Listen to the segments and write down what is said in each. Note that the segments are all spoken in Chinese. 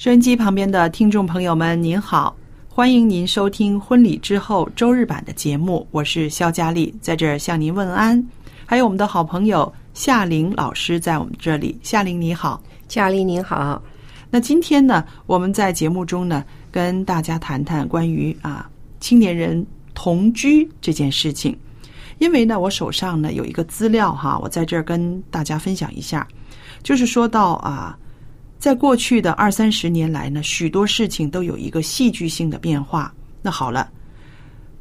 收音机旁边的听众朋友们，您好，欢迎您收听婚礼之后周日版的节目，我是肖佳丽，在这儿向您问安。还有我们的好朋友夏玲老师在我们这里，夏玲你好，佳丽您好。那今天呢，我们在节目中呢，跟大家谈谈关于啊青年人同居这件事情，因为呢，我手上呢有一个资料哈，我在这儿跟大家分享一下，就是说到啊。在过去的二三十年来呢，许多事情都有一个戏剧性的变化。那好了，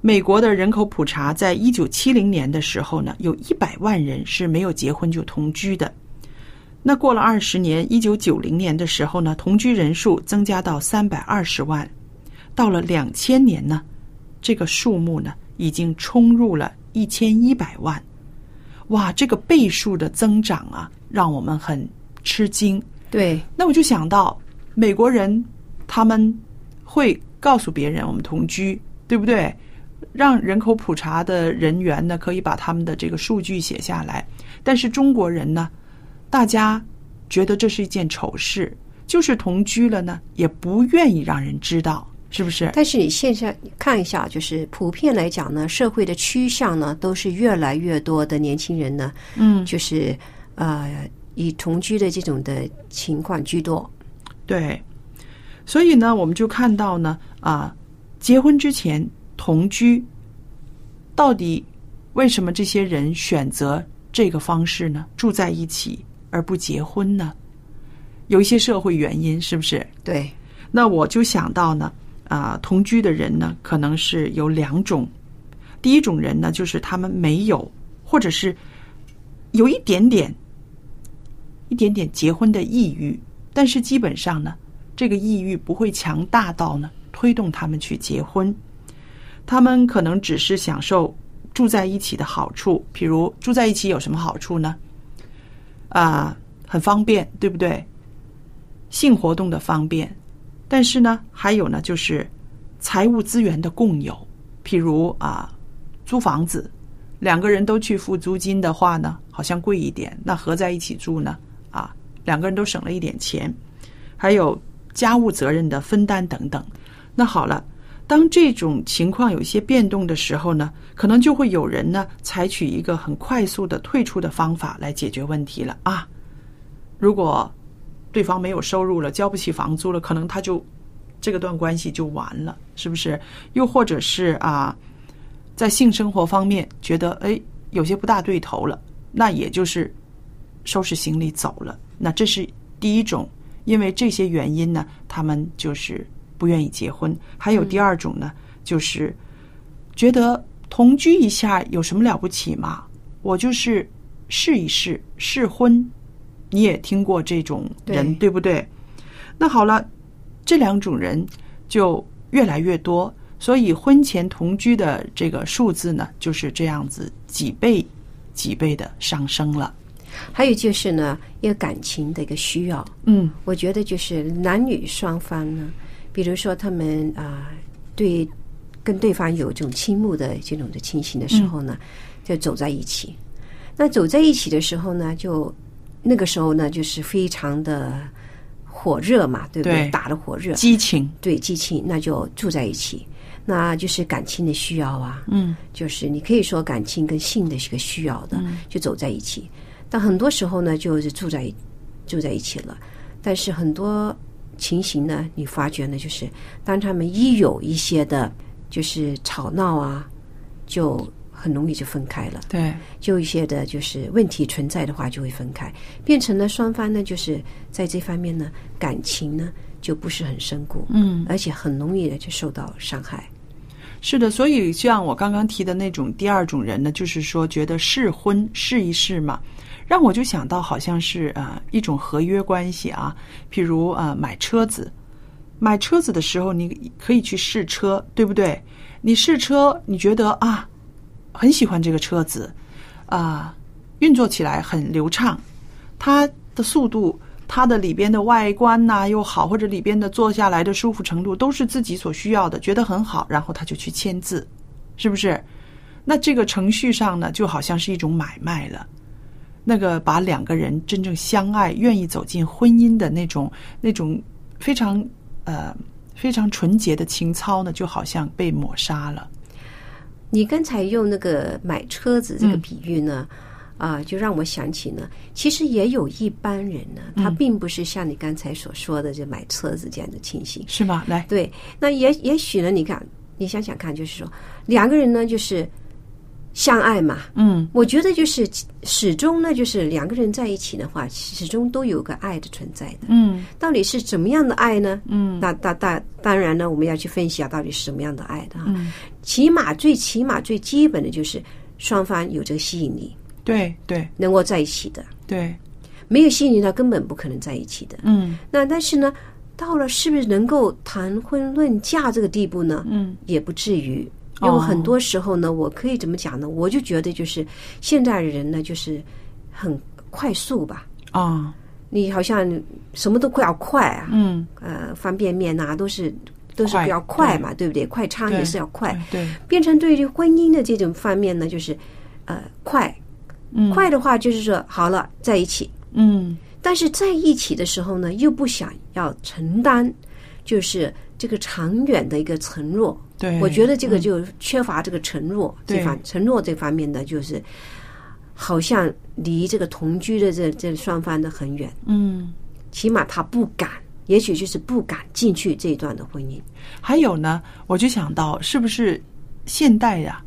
美国的人口普查在一九七零年的时候呢，有一百万人是没有结婚就同居的。那过了二十年，一九九零年的时候呢，同居人数增加到三百二十万。到了两千年呢，这个数目呢已经冲入了一千一百万。哇，这个倍数的增长啊，让我们很吃惊。对，那我就想到美国人，他们会告诉别人我们同居，对不对？让人口普查的人员呢，可以把他们的这个数据写下来。但是中国人呢，大家觉得这是一件丑事，就是同居了呢，也不愿意让人知道，是不是？但是你现在看一下，就是普遍来讲呢，社会的趋向呢，都是越来越多的年轻人呢，嗯，就是呃。以同居的这种的情况居多，对，所以呢，我们就看到呢，啊，结婚之前同居，到底为什么这些人选择这个方式呢？住在一起而不结婚呢？有一些社会原因，是不是？对。那我就想到呢，啊，同居的人呢，可能是有两种，第一种人呢，就是他们没有，或者是有一点点。一点点结婚的抑郁，但是基本上呢，这个抑郁不会强大到呢推动他们去结婚。他们可能只是享受住在一起的好处，譬如住在一起有什么好处呢？啊，很方便，对不对？性活动的方便，但是呢，还有呢，就是财务资源的共有，譬如啊，租房子，两个人都去付租金的话呢，好像贵一点，那合在一起住呢？两个人都省了一点钱，还有家务责任的分担等等。那好了，当这种情况有一些变动的时候呢，可能就会有人呢采取一个很快速的退出的方法来解决问题了啊。如果对方没有收入了，交不起房租了，可能他就这个段关系就完了，是不是？又或者是啊，在性生活方面觉得哎有些不大对头了，那也就是。收拾行李走了，那这是第一种，因为这些原因呢，他们就是不愿意结婚。还有第二种呢，就是觉得同居一下有什么了不起嘛？我就是试一试试婚。你也听过这种人对不对？那好了，这两种人就越来越多，所以婚前同居的这个数字呢，就是这样子几倍几倍的上升了。还有就是呢，一个感情的一个需要。嗯我觉得就是男女双方呢，比如说他们啊、对跟对方有这种倾慕的这种的情形的时候呢，就走在一起。那走在一起的时候呢，就那个时候呢，就是非常的火热嘛，对不对？对打的火热，激情，对激情，那就住在一起，那就是感情的需要啊。嗯就是你可以说感情跟性的是个需要的，就走在一起。但很多时候呢，就是住在住在一起了。但是很多情形呢，你发觉呢，就是当他们一有一些的，就是吵闹啊，就很容易就分开了。对，就一些的，就是问题存在的话，就会分开，变成了双方呢，就是在这方面呢，感情呢就不是很深固，嗯，而且很容易的就受到伤害。是的，所以像我刚刚提的那种第二种人呢，就是说觉得试婚试一试嘛，让我就想到好像是呃一种合约关系啊，譬如呃买车子，买车子的时候你可以去试车，对不对？你试车，你觉得啊很喜欢这个车子，啊、运作起来很流畅，它的速度。它的里边的外观呐、又好，或者里边的坐下来的舒服程度都是自己所需要的，觉得很好，然后他就去签字，是不是？那这个程序上呢，就好像是一种买卖了。那个把两个人真正相爱、愿意走进婚姻的那种、那种非常呃非常纯洁的情操呢，就好像被抹杀了。你刚才用那个买车子这个嗯比喻呢，啊、就让我想起呢，其实也有一般人呢，嗯他并不是像你刚才所说的，这买车子这样的情形。是吗？来，对，那也也许呢，你看，你想想看，就是说两个人呢，就是相爱嘛。嗯我觉得就是始终呢，就是两个人在一起的话，始终都有个爱的存在的。嗯到底是怎么样的爱呢？嗯那当当当然呢，我们要去分析啊，到底是什么样的爱的啊？嗯，起码最起码最基本的就是双方有这个吸引力，对对能够在一起的。对，没有吸引力，他根本不可能在一起的。嗯那但是呢，到了是不是能够谈婚论嫁这个地步呢？嗯也不至于。哦因为很多时候呢，我可以怎么讲呢？我就觉得就是现在的人呢，就是很快速吧。啊你好像什么都快要快啊，嗯，呃，方便面呐、都是都是比较快嘛，对不对？快餐也是要快，对，变成对于婚姻的这种方面呢，就是呃快，嗯快的话就是说好了在一起，嗯但是在一起的时候呢，又不想要承担，就是这个长远的一个承诺。对，我觉得这个就缺乏这个承诺，对这方承诺这方面的，就是好像离这个同居的这这双方的很远，嗯。起码他不敢，也许就是不敢进去这一段的婚姻。还有呢，我就想到，是不是现代呀、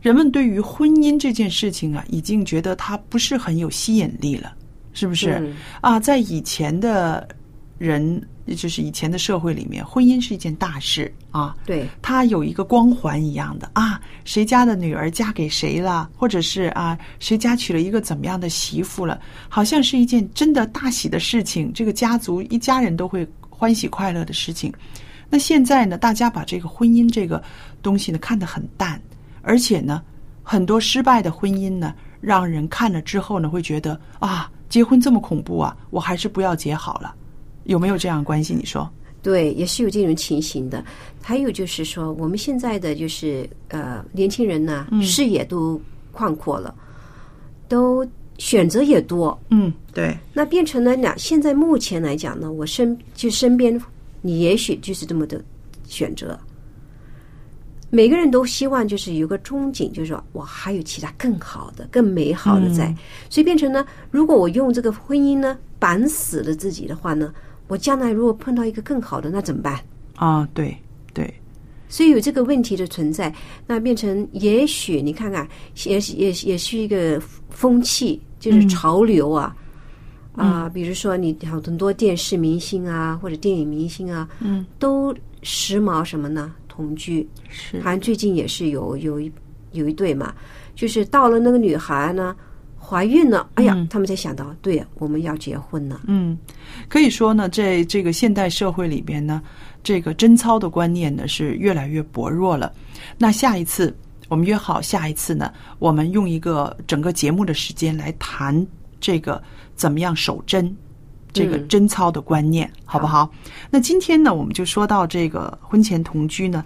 人们对于婚姻这件事情啊，已经觉得它不是很有吸引力了，是不是？嗯啊，在以前的人，就是以前的社会里面，婚姻是一件大事啊。对，它有一个光环一样的啊，谁家的女儿嫁给谁了，或者是啊，谁家娶了一个怎么样的媳妇了，好像是一件真的大喜的事情，这个家族一家人都会欢喜快乐的事情。那现在呢，大家把这个婚姻这个东西呢看得很淡，而且呢，很多失败的婚姻呢，让人看了之后呢，会觉得啊，结婚这么恐怖啊，我还是不要结好了。有没有这样关系？你说？对，也是有这种情形的。还有就是说，我们现在的就是呃，年轻人呢，视野都宽阔了，都选择也多。嗯，对，那变成了两，现在目前来讲呢，我身就身边，你也许就是这么的选择。每个人都希望就是有个憧憬，就是说我还有其他更好的、更美好的在，所以变成呢，如果我用这个婚姻呢绑死了自己的话呢，我将来如果碰到一个更好的，那怎么办？啊，对对，所以有这个问题的存在，那变成也许你看看，也也也是一个风气，就是潮流啊。啊，比如说你很多电视明星啊，或者电影明星啊，嗯，都时髦什么呢？同居，是好像最近也是有有一有一对嘛，就是到了那个女孩呢怀孕了，哎呀，他们才想到，对呀，我们要结婚了。嗯，可以说呢，在这个现代社会里边呢，这个贞操的观念呢是越来越薄弱了。那下一次我们约好，下一次呢，我们用一个整个节目的时间来谈这个怎么样守贞，这个嗯贞操的观念，好不好？那今天呢，我们就说到这个婚前同居呢，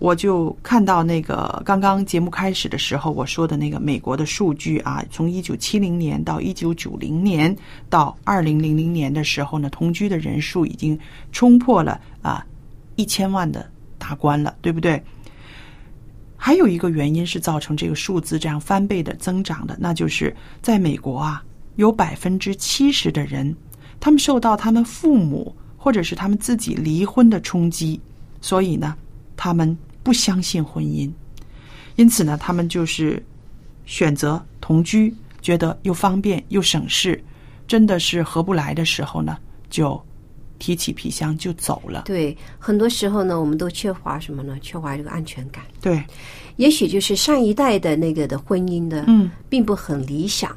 我就看到那个刚刚节目开始的时候我说的那个美国的数据啊，从一九七零年到一九九零年到二零零零年的时候呢，同居的人数已经冲破了啊一千万的大关了，对不对？还有一个原因是造成这个数字这样翻倍的增长的，那就是在美国啊，有百分之七十的人，他们受到他们父母或者是他们自己离婚的冲击，所以呢，他们不相信婚姻，因此呢，他们就是选择同居，觉得又方便又省事，真的是合不来的时候呢，就提起皮箱就走了。对，很多时候呢，我们都缺乏什么呢？缺乏这个安全感。对，也许就是上一代的那个的婚姻呢，嗯，并不很理想，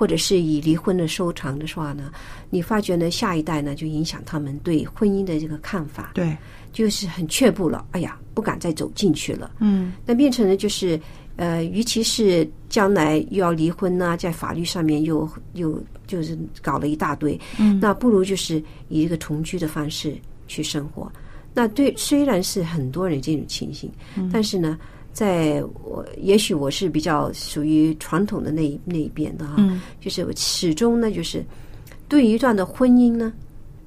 或者是以离婚的收场的话呢，你发觉呢，下一代呢就影响他们对婚姻的这个看法，对，就是很却步了。哎呀，不敢再走进去了。嗯，那变成了就是，呃，与其是将来又要离婚呐、在法律上面又又就是搞了一大堆，嗯，那不如就是以一个同居的方式去生活。那对，虽然是很多人这种情形，但是呢，在我也许我是比较属于传统的那一那一边的哈，嗯。就是我始终呢，就是对于一段的婚姻呢，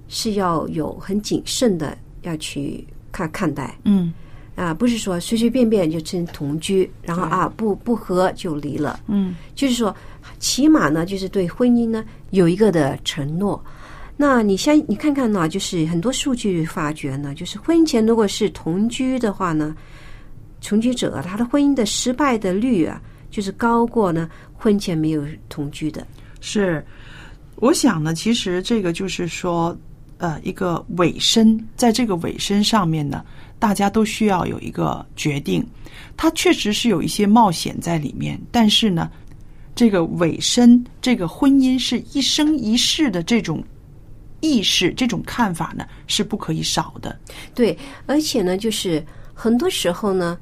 是要有很谨慎的要去看看待。嗯。啊，不是说随随便便就成同居，然后啊不不和就离了，嗯。就是说，起码呢，就是对婚姻呢有一个的承诺。那你先你看看呢，就是很多数据发觉呢，就是婚前如果是同居的话呢，同居者他的婚姻的失败的率啊，就是高过呢婚前没有同居的。是，我想呢，其实这个就是说，呃，一个尾声，在这个尾声上面呢，大家都需要有一个决定。它确实是有一些冒险在里面，但是呢，这个尾声，这个婚姻是一生一世的这种意识、这种看法呢，是不可以少的。对，而且呢，就是很多时候呢，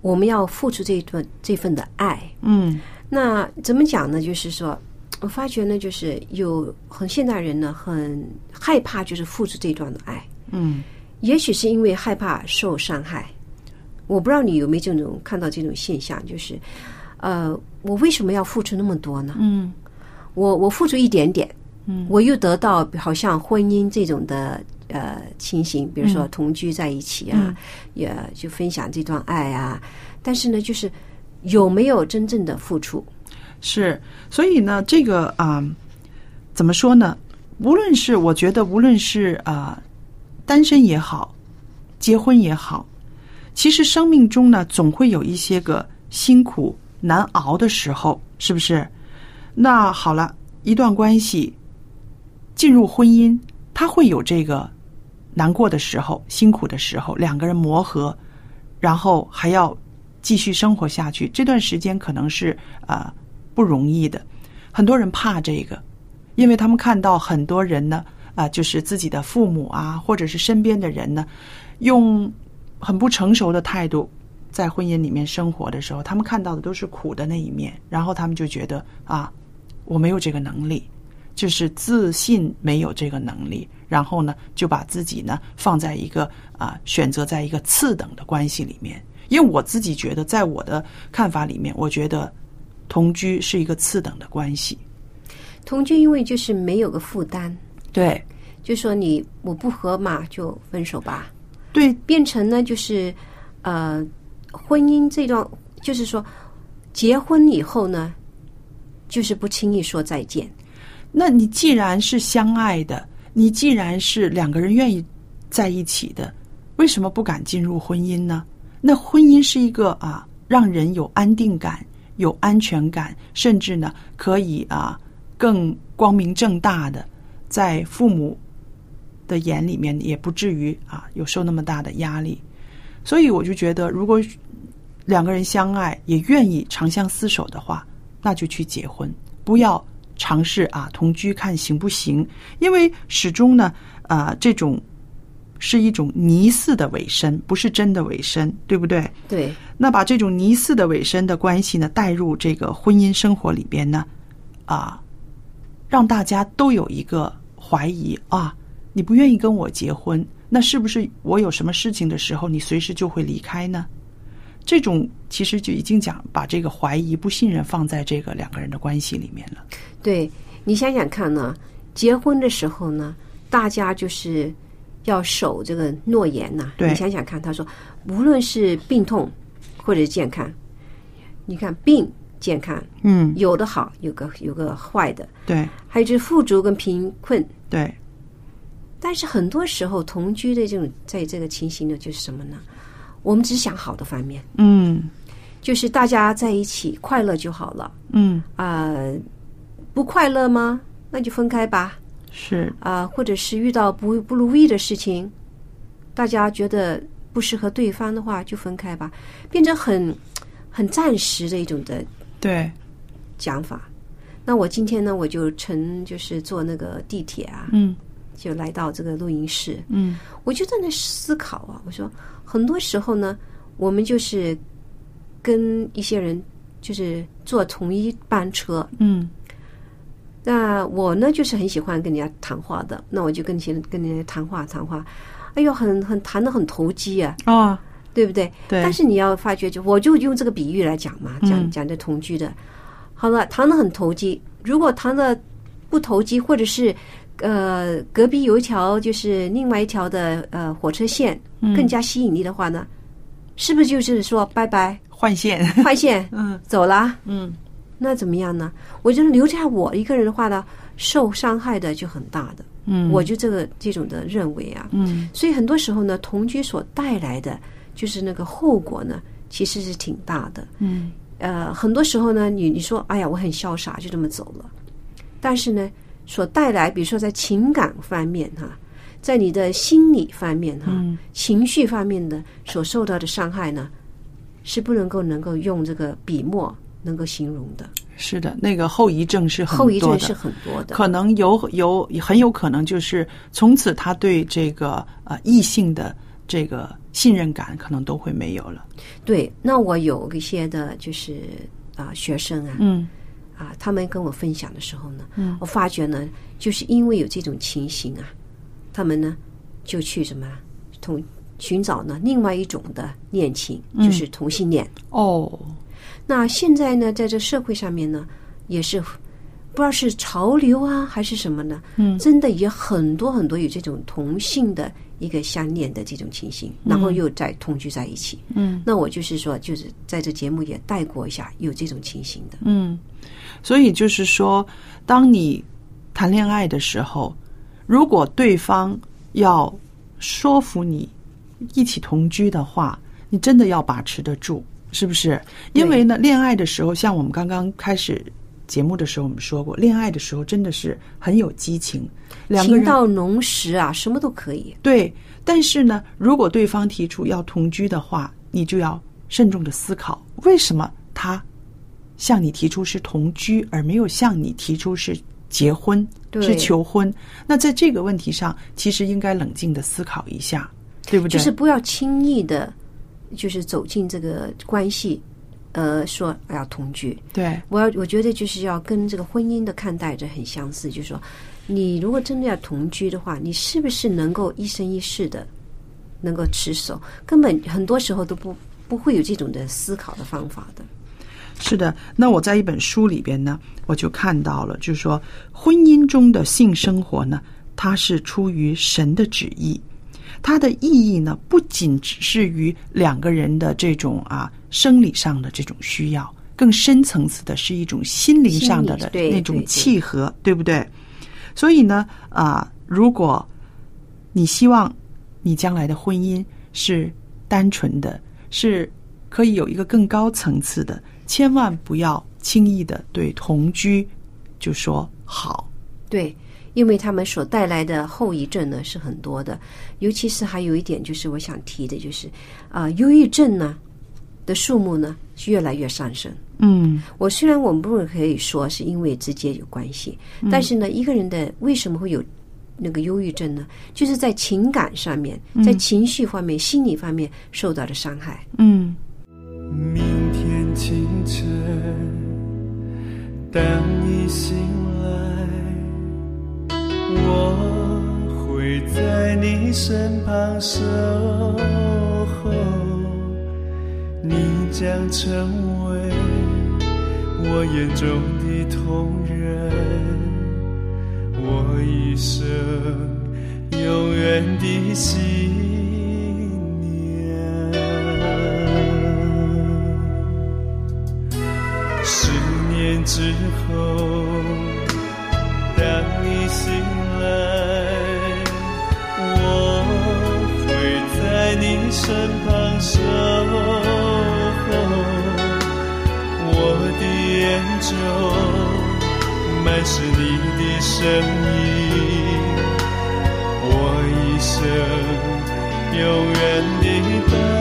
我们要付出这一段这份的爱，嗯那怎么讲呢？就是说，我发觉呢，就是有很现代人呢，很害怕就是付出这段的爱，嗯也许是因为害怕受伤害。我不知道你有没有这种看到这种现象，就是，呃，我为什么要付出那么多呢？嗯我我付出一点点，嗯，我又得到好像婚姻这种的呃情形，比如说嗯同居在一起啊嗯，也就分享这段爱啊，但是呢，就是有没有真正的付出？是，所以呢，这个啊、怎么说呢？无论是我觉得，无论是啊、单身也好，结婚也好，其实生命中呢，总会有一些个辛苦难熬的时候，是不是？那好了，一段关系进入婚姻，它会有这个难过的时候、辛苦的时候，两个人磨合，然后还要继续生活下去。这段时间可能是啊、不容易的，很多人怕这个，因为他们看到很多人呢啊、就是自己的父母啊，或者是身边的人呢，用很不成熟的态度在婚姻里面生活的时候，他们看到的都是苦的那一面，然后他们就觉得啊，我没有这个能力，就是自信没有这个能力，然后呢，就把自己呢放在一个啊选择在一个次等的关系里面。因为我自己觉得，在我的看法里面，我觉得同居是一个次等的关系。同居因为就是没有个负担，对就说你我不合嘛，就分手吧，对，变成呢就是呃婚姻这段，就是说结婚以后呢，就是不轻易说再见。那你既然是相爱的，你既然是两个人愿意在一起的，为什么不敢进入婚姻呢？那婚姻是一个啊，让人有安定感、有安全感，甚至呢可以啊更光明正大的，在父母的眼里面也不至于啊有受那么大的压力。所以我就觉得，如果两个人相爱，也愿意长相厮守的话，那就去结婚，不要尝试啊同居看行不行？因为始终呢，啊、这种是一种疑似的尾声，不是真的尾声，对不对？对，那把这种疑似的尾声的关系呢带入这个婚姻生活里边呢，啊，让大家都有一个怀疑啊，你不愿意跟我结婚，那是不是我有什么事情的时候，你随时就会离开呢？这种其实就已经讲把这个怀疑、不信任放在这个两个人的关系里面了。对你想想看呢，结婚的时候呢，大家就是要守这个诺言呐。对你想想看，他说，无论是病痛或者健康，你看病健康嗯，有的好，有个有个坏的，对还有就是富足跟贫困。对，但是很多时候同居的这种在这个情形呢，就是什么呢？我们只想好的方面，嗯就是大家在一起快乐就好了。嗯，啊、不快乐吗？那就分开吧。是啊、或者是遇到不不如意的事情，大家觉得不适合对方的话，就分开吧，变成很很暂时的一种的对，讲法。那我今天呢，我就乘就是坐那个地铁啊，嗯就来到这个录音室，嗯。我就在那思考啊，我说很多时候呢，我们就是跟一些人就是坐同一班车，嗯。那我呢，就是很喜欢跟人家谈话的，那我就跟些跟人家谈话谈话，哎呦，很很谈的很投机啊，哦，对不对？对，但是你要发觉，就我就用这个比喻来讲嘛，讲嗯。讲这同居的，好了，谈的很投机。如果谈的不投机，或者是呃隔壁有一条就是另外一条的呃火车线更加吸引力的话呢，是不是就是说拜拜？换线，换线。嗯。走了？嗯。那怎么样呢？我觉得留下我一个人的话呢，受伤害的就很大的。嗯，我就这个这种的认为啊，嗯。所以很多时候呢，同居所带来的就是那个后果呢，其实是挺大的。嗯。呃，很多时候呢，你你说，哎呀，我很潇洒，就这么走了，但是呢，所带来，比如说在情感方面哈，在你的心理方面哈，嗯情绪方面的所受到的伤害呢，是不能够能够用这个笔墨能够形容的，是的，那个后遗症是很后遗症是很多的。可能有有很有可能就是从此他对这个呃异性的这个信任感可能都会没有了。对，那我有一些的就是啊、学生啊，嗯啊，他们跟我分享的时候呢，嗯，我发觉呢，就是因为有这种情形啊，他们呢就去什么同寻找呢另外一种的恋情，就是同性恋。哦，那现在呢，在这社会上面呢，也是不知道是潮流啊还是什么呢，嗯，真的也很多很多有这种同性的一个相恋的这种情形，然后又在同居在一起。嗯，那我就是说，就是在这节目也带过一下有这种情形的。嗯，所以就是说，当你谈恋爱的时候，如果对方要说服你一起同居的话，你真的要把持得住，是不是？因为呢，恋爱的时候，像我们刚刚开始节目的时候，我们说过，恋爱的时候真的是很有激情，两个人情到浓时啊，什么都可以。对，但是呢，如果对方提出要同居的话，你就要慎重的思考，为什么他向你提出是同居，而没有向你提出是结婚、是求婚？那在这个问题上，其实应该冷静的思考一下，对不对？就是不要轻易的，就是走进这个关系，呃，说哎要同居。对，我要我觉得就是要跟这个婚姻的看待着很相似，就是说，你如果真的要同居的话，你是不是能够一生一世的能够持守？根本很多时候都不不会有这种的思考的方法的。是的，那我在一本书里边呢，我就看到了，就是说婚姻中的性生活呢，它是出于神的旨意，它的意义呢，不仅只是于两个人的这种啊生理上的这种需要，更深层次的是一种心灵上的的那种对对契合，对不对？所以呢，啊，如果你希望你将来的婚姻是单纯的，是可以有一个更高层次的，千万不要轻易的对同居就说好。对，因为他们所带来的后遗症呢是很多的，尤其是还有一点就是我想提的，就是啊、忧郁症呢的数目呢是越来越上升。嗯我虽然我们不可以说是因为直接有关系，但是呢，一个人的为什么会有那个忧郁症呢？就是在情感上面，在情绪方面、心理方面受到的伤害。嗯当你醒来，我会在你身旁守候，你将成为我眼中的同人，我一生永远的信永远的伴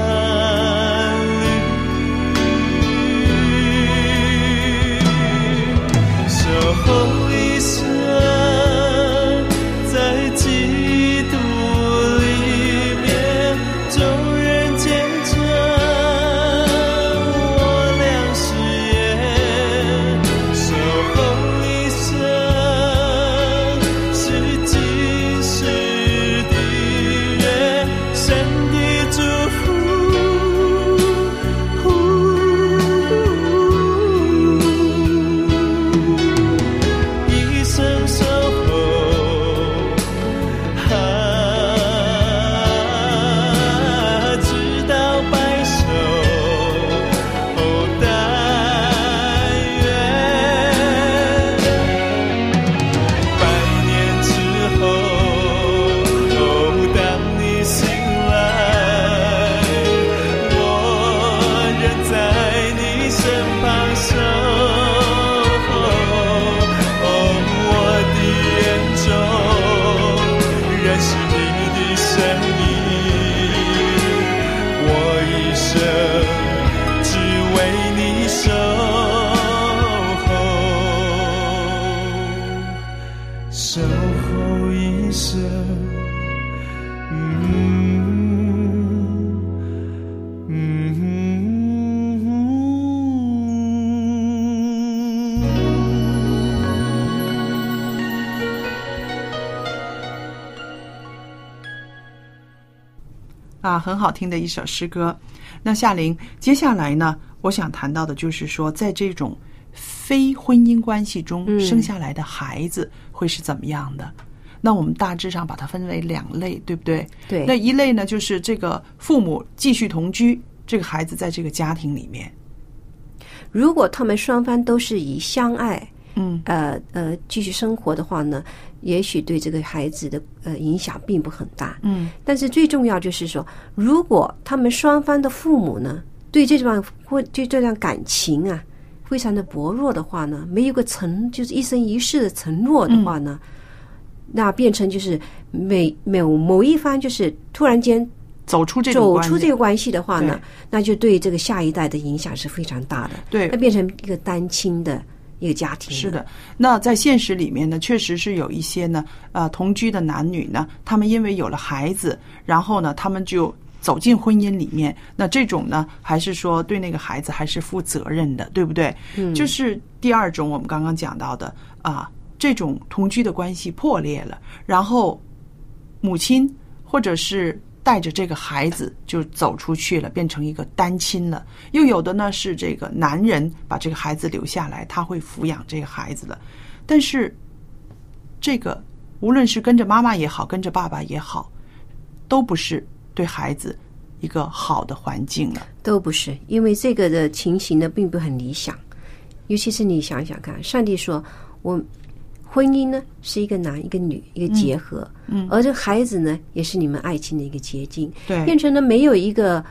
啊，很好听的一首诗歌。那夏玲，接下来呢，我想谈到的就是说，在这种非婚姻关系中嗯生下来的孩子会是怎么样的？那我们大致上把它分为两类，对不对？对那一类呢，就是这个父母继续同居，这个孩子在这个家庭里面，如果他们双方都是以相爱，嗯呃呃继续生活的话呢，也许对这个孩子的呃影响并不很大。嗯但是最重要就是说，如果他们双方的父母呢，对这段或对这段感情啊，非常的薄弱的话呢，没有个承就是一生一世的承诺的话呢，那变成就是每某某一方就是突然间走出这种走出这个关系的话呢，那就对这个下一代的影响是非常大的。对那变成一个单亲的一个家庭。是的，，那在现实里面呢，确实是有一些呢，呃，同居的男女呢，他们因为有了孩子，然后呢，他们就走进婚姻里面。那这种呢，还是说对那个孩子还是负责任的，对不对？嗯，就是第二种我们刚刚讲到的啊，这种同居的关系破裂了，然后母亲或者是带着这个孩子就走出去了，变成一个单亲了。又有的呢是这个男人把这个孩子留下来，他会抚养这个孩子了。但是这个无论是跟着妈妈也好，跟着爸爸也好，都不是对孩子一个好的环境了。都不是，因为这个的情形呢，并不很理想。尤其是你想想看，上帝说，我婚姻呢是一个男一个女一个结合，嗯，而这孩子呢，也是你们爱情的一个结晶。对。变成了没有一个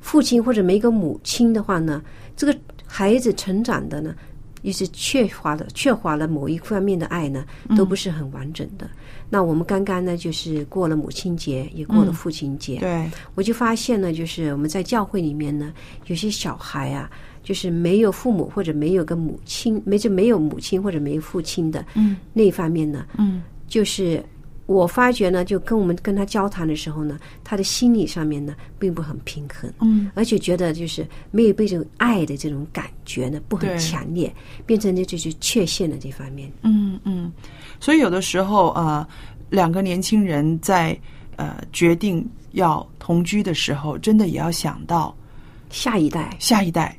父亲或者没一个母亲的话呢，这个孩子成长的呢，也是缺乏了缺乏了某一方面的爱呢，都不是很完整的。那我们刚刚呢，就是过了母亲节，也过了父亲节，对，我就发现呢，就是我们在教会里面呢，有些小孩啊，就是没有父母或者没有个母亲，没就没有母亲或者没有父亲的，嗯。那一方面呢，嗯，就是我发觉呢，就跟我们跟他交谈的时候呢，他的心理上面呢，并不很平衡，嗯，而且觉得就是没有被这种爱的这种感觉呢，不很强烈，变成这就是缺陷的这方面。嗯嗯，所以有的时候呃，两个年轻人在呃决定要同居的时候，真的也要想到下一代，下一代，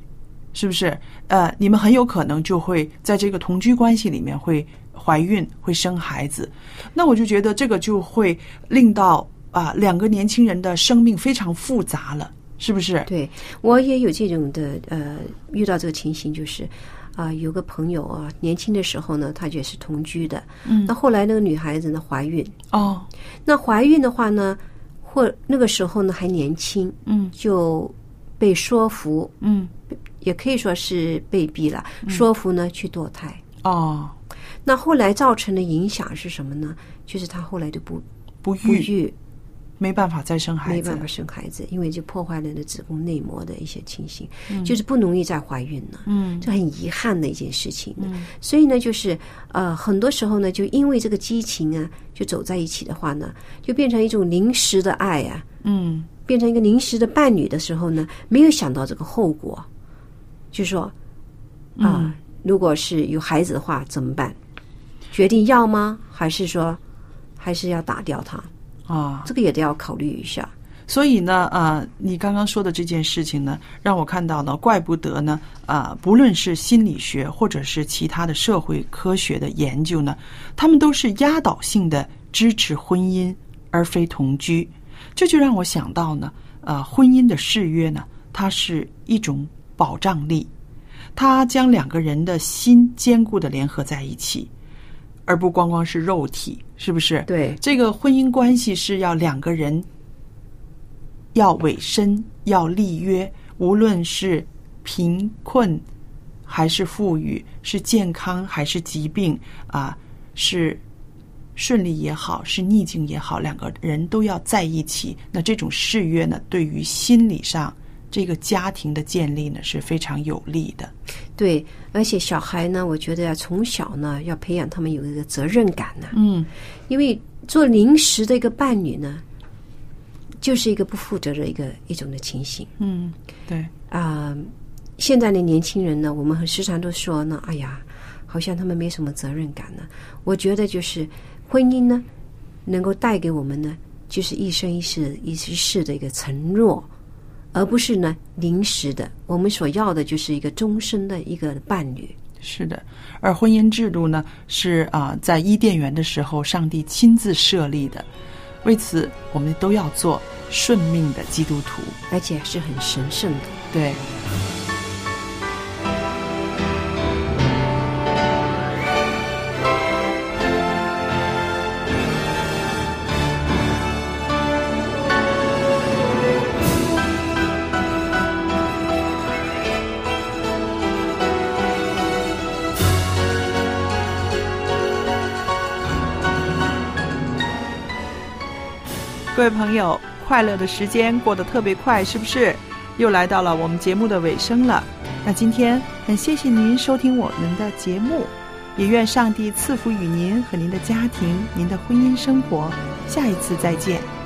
是不是？呃，你们很有可能就会在这个同居关系里面会怀孕，会生孩子。那我就觉得这个就会令到啊、两个年轻人的生命非常复杂了，是不是？对我也有这种的呃，遇到这个情形就是。啊、有个朋友啊，年轻的时候呢，他也是同居的。嗯那后来那个女孩子呢怀孕，哦，那怀孕的话呢，或那个时候呢还年轻，嗯就被说服，嗯，也可以说是被逼了，说服呢去堕胎。哦，那后来造成的影响是什么呢？就是她后来就不不不育，没办法再生孩子，没办法生孩子，因为就破坏了的子宫内膜的一些情形，就是不容易再怀孕了。嗯这很遗憾的一件事情。所以呢，就是呃，很多时候呢，就因为这个激情啊，就走在一起的话呢，就变成一种临时的爱啊，嗯变成一个临时的伴侣的时候呢，没有想到这个后果，就说啊、嗯如果是有孩子的话怎么办？决定要吗？还是说还是要打掉他？啊，这个也得要考虑一下。所以呢，呃，你刚刚说的这件事情呢，让我看到呢，怪不得呢，啊、不论是心理学或者是其他的社会科学的研究呢，他们都是压倒性的支持婚姻而非同居。这就让我想到呢，呃，婚姻的誓约呢，它是一种保障力，它将两个人的心坚固的联合在一起，而不光光是肉体，是不是？对这个婚姻关系是要两个人要委身，要立约，无论是贫困还是富裕，是健康还是疾病啊，是顺利也好，是逆境也好，两个人都要在一起。那这种誓约呢，对于心理上这个家庭的建立呢，是非常有利的。对，而且小孩呢，我觉得要从小呢，要培养他们有一个责任感呢、嗯。因为做临时的一个伴侣呢，就是一个不负责的一个一种的情形。嗯，对，啊、现在的年轻人呢，我们很时常都说呢，哎呀，好像他们没什么责任感呢。我觉得就是婚姻呢，能够带给我们呢，就是一生一世一世的一个承诺，而不是呢临时的。我们所要的就是一个终身的一个伴侣。是的，而婚姻制度呢，是啊、在伊甸园的时候，上帝亲自设立的。为此，我们都要做顺命的基督徒。而且是很神圣的。对，各位朋友，快乐的时间过得特别快，是不是？又来到了我们节目的尾声了。那今天很谢谢您收听我们的节目，也愿上帝赐福与您和您的家庭、您的婚姻生活。下一次再见。